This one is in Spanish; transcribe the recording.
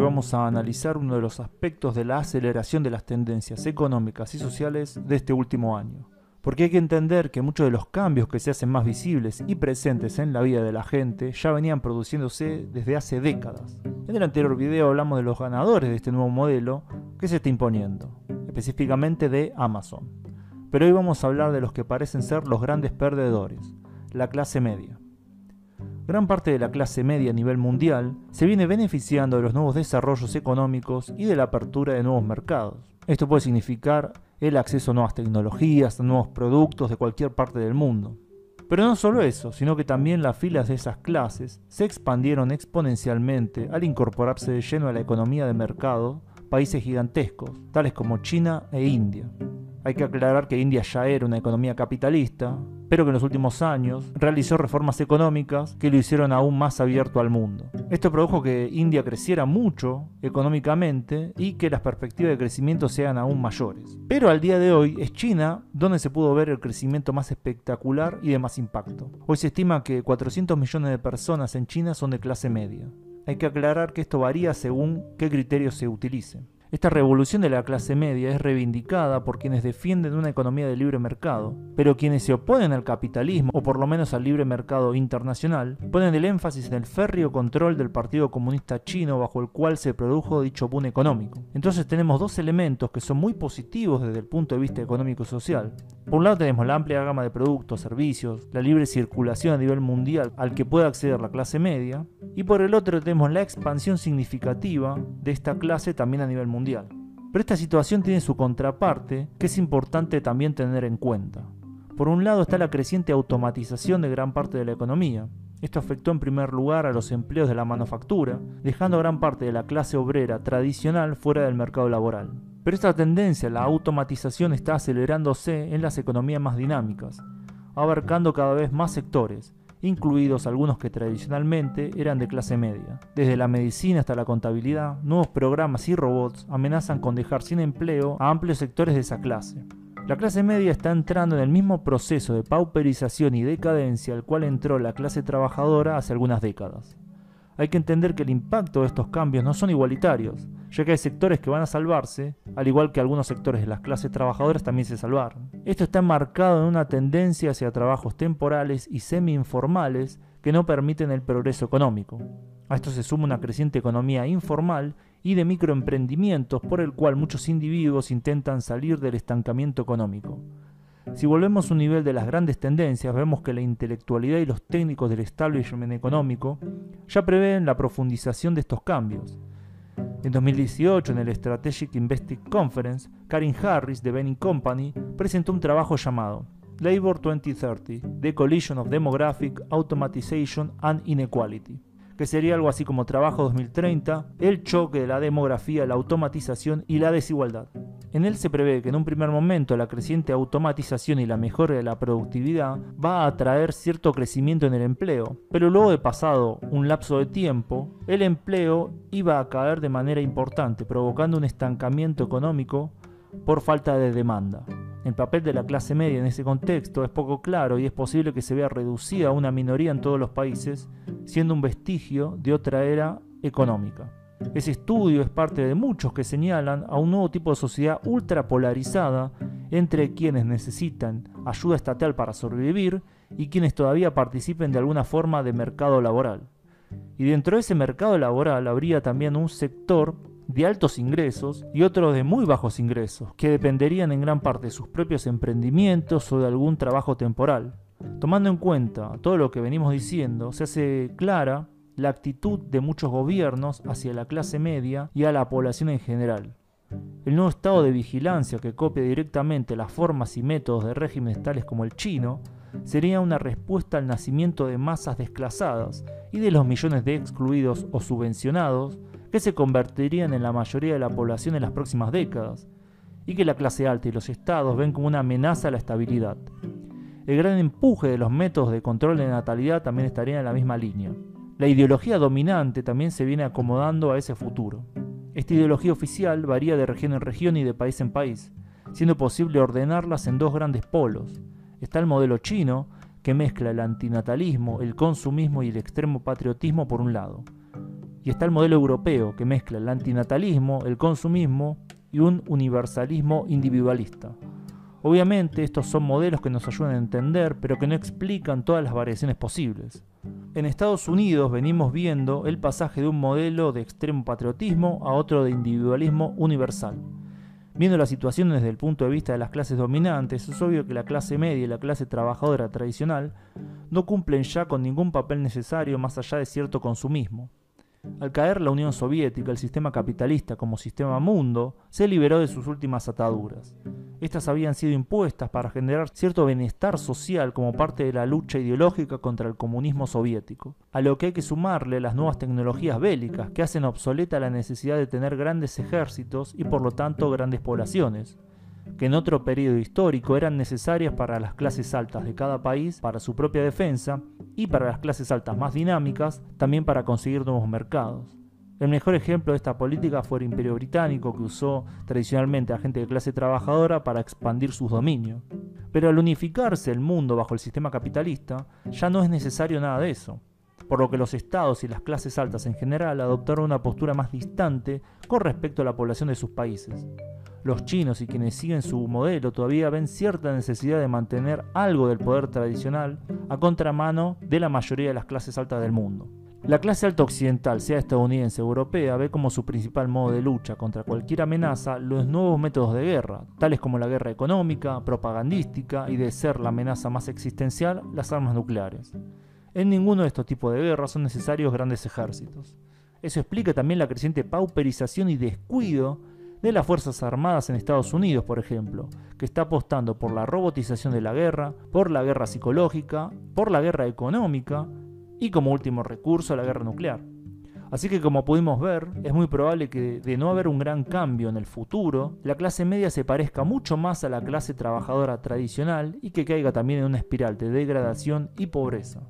Vamos a analizar uno de los aspectos de la aceleración de las tendencias económicas y sociales de este último año. Porque hay que entender que muchos de los cambios que se hacen más visibles y presentes en la vida de la gente ya venían produciéndose desde hace décadas. En el anterior video hablamos de los ganadores de este nuevo modelo que se está imponiendo, específicamente de Amazon. Pero hoy vamos a hablar de los que parecen ser los grandes perdedores, la clase media. Gran parte de la clase media a nivel mundial se viene beneficiando de los nuevos desarrollos económicos y de la apertura de nuevos mercados. Esto puede significar el acceso a nuevas tecnologías, a nuevos productos de cualquier parte del mundo. Pero no solo eso, sino que también las filas de esas clases se expandieron exponencialmente al incorporarse de lleno a la economía de mercado países gigantescos, tales como China e India. Hay que aclarar que India ya era una economía capitalista, pero que en los últimos años realizó reformas económicas que lo hicieron aún más abierto al mundo. Esto produjo que India creciera mucho económicamente y que las perspectivas de crecimiento sean aún mayores. Pero al día de hoy es China donde se pudo ver el crecimiento más espectacular y de más impacto. Hoy se estima que 400 millones de personas en China son de clase media. Hay que aclarar que esto varía según qué criterios se utilicen. Esta revolución de la clase media es reivindicada por quienes defienden una economía de libre mercado, pero quienes se oponen al capitalismo, o por lo menos al libre mercado internacional, ponen el énfasis en el férreo control del Partido Comunista Chino bajo el cual se produjo dicho boom económico. Entonces tenemos dos elementos que son muy positivos desde el punto de vista económico y social. Por un lado tenemos la amplia gama de productos, servicios, la libre circulación a nivel mundial al que puede acceder la clase media, y por el otro tenemos la expansión significativa de esta clase también a nivel mundial pero esta situación tiene su contraparte que es importante también tener en cuenta. Por un lado está la creciente automatización de gran parte de la economía. Esto afectó en primer lugar a los empleos de la manufactura, dejando a gran parte de la clase obrera tradicional fuera del mercado laboral. Pero esta tendencia, la automatización, está acelerándose en las economías más dinámicas, abarcando cada vez más sectores, incluidos algunos que tradicionalmente eran de clase media. Desde la medicina hasta la contabilidad, nuevos programas y robots amenazan con dejar sin empleo a amplios sectores de esa clase. La clase media está entrando en el mismo proceso de pauperización y decadencia al cual entró la clase trabajadora hace algunas décadas hay que entender que el impacto de estos cambios no son igualitarios, ya que hay sectores que van a salvarse, al igual que algunos sectores de las clases trabajadoras también se salvaron. Esto está marcado en una tendencia hacia trabajos temporales y semi-informales que no permiten el progreso económico. A esto se suma una creciente economía informal y de microemprendimientos por el cual muchos individuos intentan salir del estancamiento económico. Si volvemos a un nivel de las grandes tendencias, vemos que la intelectualidad y los técnicos del establishment económico ya prevén la profundización de estos cambios. En 2018, en el Strategic Investing Conference, Karin Harris de Bain Company presentó un trabajo llamado Labor 2030: The Collision of Demographic, Automatization and Inequality que sería algo así como Trabajo 2030, el choque de la demografía, la automatización y la desigualdad. En él se prevé que en un primer momento la creciente automatización y la mejora de la productividad va a traer cierto crecimiento en el empleo, pero luego de pasado un lapso de tiempo, el empleo iba a caer de manera importante, provocando un estancamiento económico por falta de demanda. El papel de la clase media en ese contexto es poco claro y es posible que se vea reducida a una minoría en todos los países, siendo un vestigio de otra era económica. Ese estudio es parte de muchos que señalan a un nuevo tipo de sociedad ultrapolarizada entre quienes necesitan ayuda estatal para sobrevivir y quienes todavía participen de alguna forma de mercado laboral. Y dentro de ese mercado laboral habría también un sector de altos ingresos y otros de muy bajos ingresos, que dependerían en gran parte de sus propios emprendimientos o de algún trabajo temporal. Tomando en cuenta todo lo que venimos diciendo, se hace clara la actitud de muchos gobiernos hacia la clase media y a la población en general. El nuevo estado de vigilancia que copia directamente las formas y métodos de regímenes tales como el chino sería una respuesta al nacimiento de masas desclasadas y de los millones de excluidos o subvencionados que se convertirían en la mayoría de la población en las próximas décadas, y que la clase alta y los estados ven como una amenaza a la estabilidad. El gran empuje de los métodos de control de natalidad también estaría en la misma línea. La ideología dominante también se viene acomodando a ese futuro. Esta ideología oficial varía de región en región y de país en país, siendo posible ordenarlas en dos grandes polos. Está el modelo chino, que mezcla el antinatalismo, el consumismo y el extremo patriotismo por un lado, Y está el modelo europeo, que mezcla el antinatalismo, el consumismo y un universalismo individualista. Obviamente estos son modelos que nos ayudan a entender, pero que no explican todas las variaciones posibles. En Estados Unidos venimos viendo el pasaje de un modelo de extremo patriotismo a otro de individualismo universal. Viendo la situación desde el punto de vista de las clases dominantes, es obvio que la clase media y la clase trabajadora tradicional no cumplen ya con ningún papel necesario más allá de cierto consumismo. Al caer la Unión Soviética, el sistema capitalista como sistema mundo se liberó de sus últimas ataduras. Estas habían sido impuestas para generar cierto bienestar social como parte de la lucha ideológica contra el comunismo soviético, a lo que hay que sumarle las nuevas tecnologías bélicas que hacen obsoleta la necesidad de tener grandes ejércitos y por lo tanto grandes poblaciones, que en otro periodo histórico eran necesarias para las clases altas de cada país para su propia defensa y para las clases altas más dinámicas también para conseguir nuevos mercados. El mejor ejemplo de esta política fue el Imperio Británico, que usó tradicionalmente a gente de clase trabajadora para expandir sus dominios. Pero al unificarse el mundo bajo el sistema capitalista, ya no es necesario nada de eso, por lo que los estados y las clases altas en general adoptaron una postura más distante con respecto a la población de sus países. Los chinos y quienes siguen su modelo todavía ven cierta necesidad de mantener algo del poder tradicional a contramano de la mayoría de las clases altas del mundo. La clase alta occidental, sea estadounidense o europea, ve como su principal modo de lucha contra cualquier amenaza los nuevos métodos de guerra, tales como la guerra económica, propagandística y de ser la amenaza más existencial, las armas nucleares. En ninguno de estos tipos de guerras son necesarios grandes ejércitos. Eso explica también la creciente pauperización y descuido de las Fuerzas Armadas en Estados Unidos, por ejemplo, que está apostando por la robotización de la guerra, por la guerra psicológica, por la guerra económica y como último recurso la guerra nuclear. Así que como pudimos ver, es muy probable que de no haber un gran cambio en el futuro, la clase media se parezca mucho más a la clase trabajadora tradicional y que caiga también en una espiral de degradación y pobreza.